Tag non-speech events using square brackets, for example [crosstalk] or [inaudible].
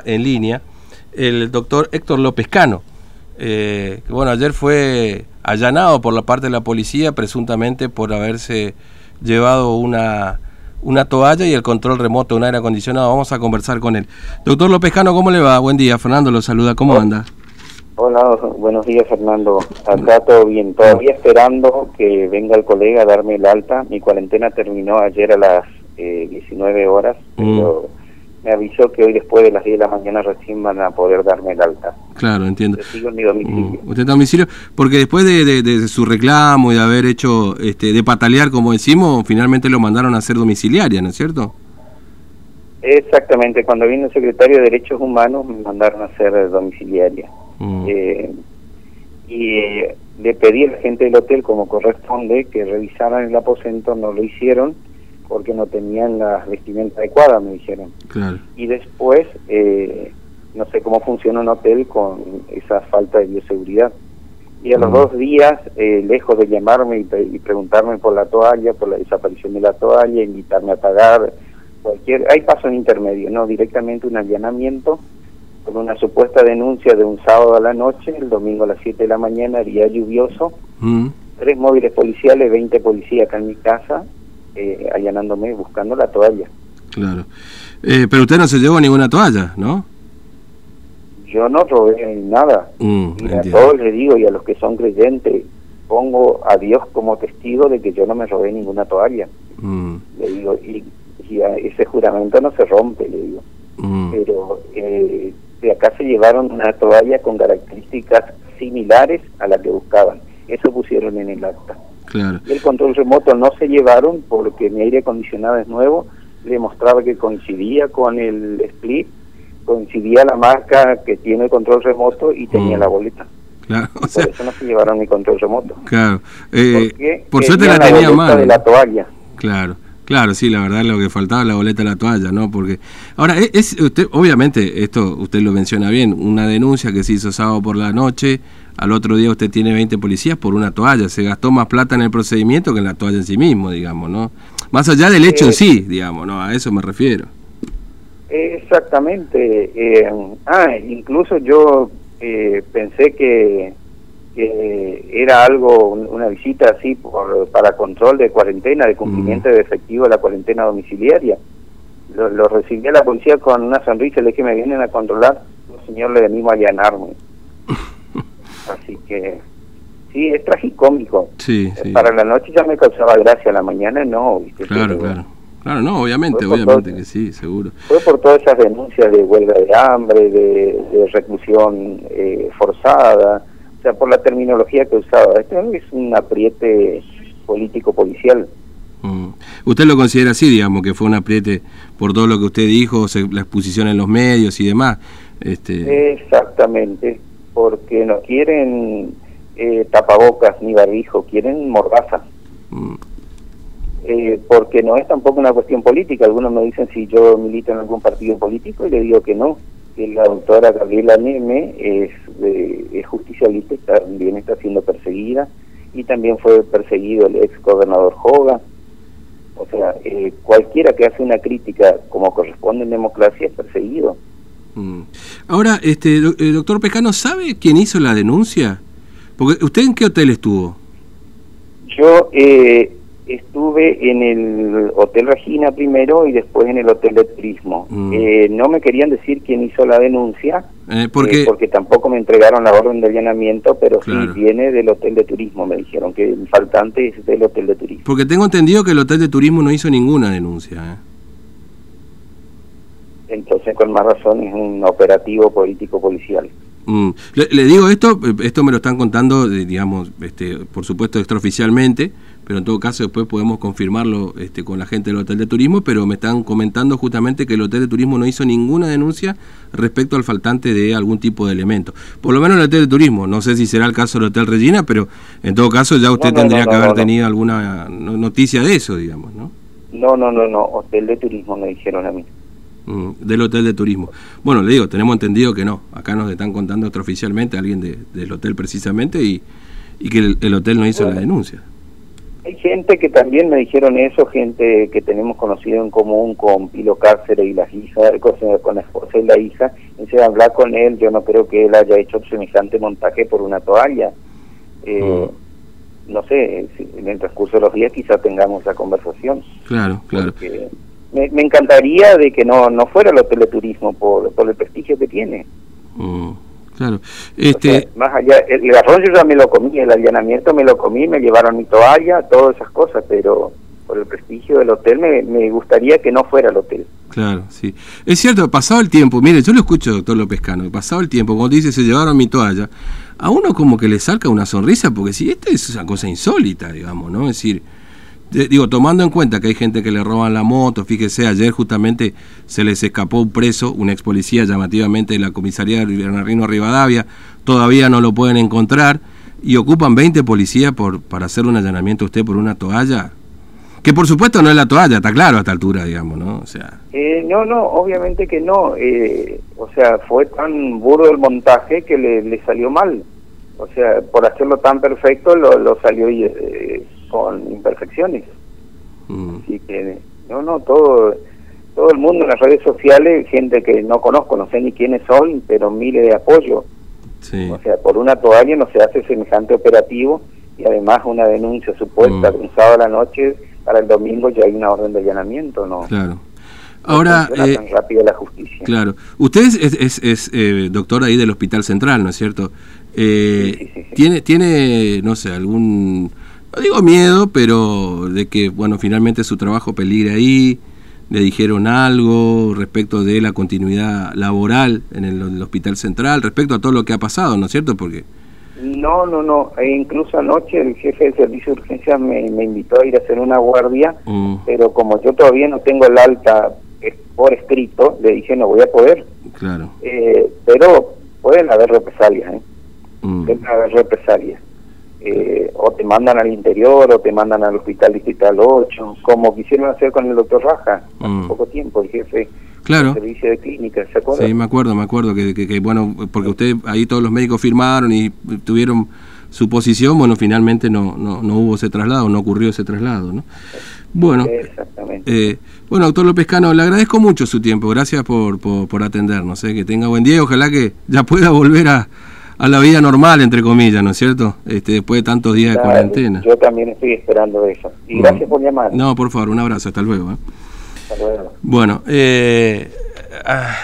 está en línea, el doctor Héctor López Cano. Eh, bueno, ayer fue allanado por la parte de la policía presuntamente por haberse llevado una, una toalla y el control remoto de un aire acondicionado. Vamos a conversar con él. Doctor López Cano, ¿cómo le va? Buen día. Fernando lo saluda. ¿Cómo anda? Hola, buenos días Fernando. Acá todo bien. Todavía esperando que venga el colega a darme el alta. Mi cuarentena terminó ayer a las eh, 19 horas, Mm. pero me avisó que hoy después de las 10 de la mañana recién van a poder darme el alta. Claro, entiendo. Yo sigo en mi domicilio. Mm, Usted está domicilio, porque después de, de- de su reclamo y de haber hecho, este, de patalear, como decimos, finalmente lo mandaron a hacer domiciliaria, ¿no es cierto? Exactamente, cuando vino el secretario de Derechos Humanos me mandaron a hacer eh, domiciliaria. Mm. Eh, y eh, le pedí a la gente del hotel, como corresponde, que revisaran el aposento, no lo hicieron porque no tenían las vestimentas adecuadas, me dijeron. Claro. Y después, eh, no sé cómo funciona un hotel con esa falta de bioseguridad. Y a los dos días, eh, lejos de llamarme y, preguntarme por la toalla, por la desaparición de la toalla, invitarme a pagar, cualquier... Hay pasos intermedios, ¿no? Directamente un allanamiento con una supuesta denuncia de un sábado a la noche, el domingo a las 7 de la mañana, día lluvioso, tres móviles policiales, 20 policías acá en mi casa, eh, allanándome, buscando la toalla. Claro. Eh, pero usted no se llevó ninguna toalla, ¿no? Yo no robé nada. Mm, Y a todos les digo, y a los que son creyentes, pongo a Dios como testigo de que yo no me robé ninguna toalla. Mm, Le digo, y, y a ese juramento no se rompe, le digo. mm, Pero eh, de acá se llevaron una toalla con características similares a la que buscaban. Eso pusieron en el acta. Claro. El control remoto no se llevaron porque mi aire acondicionado es nuevo, le mostraba que coincidía con el split, coincidía la marca que tiene el control remoto y tenía Mm. la boleta. Claro, o Por sea, eso no se llevaron mi control remoto. claro. Eh, por suerte la tenían tenía mal. de la toalla. Claro, claro, sí, la verdad lo que faltaba la boleta de la toalla, ¿no? Porque ahora es, es- usted obviamente esto usted lo menciona bien, una denuncia que se hizo sábado por la noche, al otro día usted tiene 20 policías por una toalla, se gastó más plata en el procedimiento que en la toalla en sí mismo, digamos, ¿no? Más allá del hecho en Eh, sí, digamos, ¿no? A eso me refiero. Exactamente. eh, ah, incluso yo eh, pensé que, que era algo, un- una visita así por, para control de cuarentena, de cumplimiento de efectivo de la cuarentena domiciliaria. Lo, lo recibí a la policía con una sonrisa, le dije, me vienen a controlar, no, señor, le venimos a allanarme. [laughs] Así que, sí, es tragicómico. Sí, sí. Para la noche ya me causaba gracia, a la mañana no, ¿viste? Claro, claro. Claro, no, obviamente, obviamente todo. que sí, seguro. fue por todas esas denuncias de huelga de hambre, de, de reclusión eh, forzada, o sea, por la terminología que usaba. Esto es un apriete político-policial. Mm. ¿Usted lo considera así, digamos, que fue un apriete por todo lo que usted dijo, se- la exposición en los medios y demás? Este, Exactamente, porque no quieren eh, tapabocas ni barbijo, quieren mordaza. mm, Eh, porque no es tampoco una cuestión política. Algunos me dicen si yo milito en algún partido político y le digo que no. Que la doctora Gabriela Neme es, de- es justicialista y también está siendo perseguida. Y también fue perseguido el ex gobernador Joga. O sea, eh, cualquiera que hace una crítica como corresponde en democracia es perseguido. mm. Ahora, este, eh, doctor Pescano, ¿sabe quién hizo la denuncia? Porque ¿Usted en qué hotel estuvo? Yo eh, estuve en el Hotel Regina primero y después en el Hotel de Turismo. Mm. Eh, no me querían decir quién hizo la denuncia, Eh, eh, porque, tampoco me entregaron la orden de allanamiento, pero Claro. sí viene del Hotel de Turismo. Me dijeron que el faltante es del Hotel de Turismo. porque tengo entendido que el hotel de turismo no hizo ninguna denuncia. ¿eh? Entonces, con más razón, es un operativo político-policial. Mm. Le, le digo esto, esto me lo están contando, digamos, este, por supuesto extraoficialmente, pero en todo caso después podemos confirmarlo este, con la gente del hotel de turismo, pero me están comentando justamente que el hotel de turismo no hizo ninguna denuncia respecto al faltante de algún tipo de elemento. Por lo menos el hotel de turismo, no sé si será el caso del hotel Regina, pero en todo caso ya usted No, no, tendría no, que haber tenido alguna no- noticia de eso, digamos, ¿no? No, no, no, no. Hotel de Turismo me dijeron a mí. Mm, del hotel de turismo. Bueno, le digo, tenemos entendido que no. Acá nos están contando extraoficialmente alguien de- del hotel precisamente y, y que el, el hotel no hizo Bueno. la denuncia. Hay gente que también me dijeron eso, gente que tenemos conocido en común con Pilo Cáceres y las hijas, con la esposa y la hija, dice hablar con él, yo no creo que él haya hecho semejante montaje por una toalla. Eh. No sé, en el transcurso de los días quizá tengamos esa conversación. Claro, claro. Me, me, encantaría de que no, no fuera el hotel de turismo por, por el prestigio que tiene. Mm. Claro. Este... más allá, el, garrón yo ya me lo comí, el allanamiento me lo comí, me llevaron mi toalla, todas esas cosas, pero por el prestigio del hotel me, me gustaría que no fuera el hotel. Claro, sí. Es cierto, pasado el tiempo, mire, yo lo escucho, doctor López Cano, pasado el tiempo, cuando dice se llevaron mi toalla, a uno como que le salga una sonrisa, porque si esta es una cosa insólita, digamos, ¿no? Es decir, digo, tomando en cuenta que hay gente que le roban la moto, fíjese, ayer justamente se les escapó un preso, un ex policía llamativamente de la comisaría de Bernardino Rivadavia, todavía no lo pueden encontrar, y ocupan 20 policías por, para hacer un allanamiento a usted por una toalla, que por supuesto no es la toalla, está claro a esta altura, digamos, ¿no? O sea... Eh, no, no, obviamente que no, eh, o sea, fue tan burdo el montaje que le, salió mal, o sea, por hacerlo tan perfecto lo, lo salió... Eh, con imperfecciones. Mm. Así que, no, no, todo, todo el mundo en las redes sociales, gente que no conozco, no sé ni quiénes son, pero miles de apoyo. O sea, por una toalla no se hace semejante operativo y además una denuncia supuesta mm. un sábado a la noche, para el domingo ya hay una orden de allanamiento, ¿no? Claro. Ahora, eh, tan rápido la justicia. Claro. Usted es, es, eh, doctor ahí del Hospital Central, ¿no es cierto? Eh, ¿tiene, ¿Tiene, no sé, algún no digo miedo, pero de que, bueno, finalmente su trabajo peligre ahí, le dijeron algo respecto de la continuidad laboral en el, hospital central, respecto a todo lo que ha pasado, ¿no es cierto? Porque... No, no, no, e incluso anoche el jefe del servicio de urgencia me, invitó a ir a hacer una guardia, mm. pero como yo todavía no tengo el alta por escrito, le dije no voy a poder. Claro. Eh, pero pueden haber represalias, ¿eh? Mm. Pueden haber represalias. Eh, o te mandan al interior o te mandan al hospital distrital 8, como quisieron hacer con el doctor Raja, hace mm. poco tiempo, el jefe claro. del servicio de clínica, ¿se acuerda? Sí, me acuerdo, me acuerdo, que, que, bueno, porque usted, ahí todos los médicos firmaron y tuvieron su posición, bueno, finalmente no, no, no hubo ese traslado, no ocurrió ese traslado, ¿no? Bueno, eh, bueno, doctor López Cano, le agradezco mucho su tiempo, gracias por, por, por atendernos, ¿eh? que tenga buen día ojalá que ya pueda volver a, a la vida normal, entre comillas, ¿no es cierto? Este, después de tantos días de cuarentena. Yo también estoy esperando eso. Y gracias por llamar. No, por favor, un abrazo, hasta luego. ¿eh? Hasta luego. Bueno, eh, ah,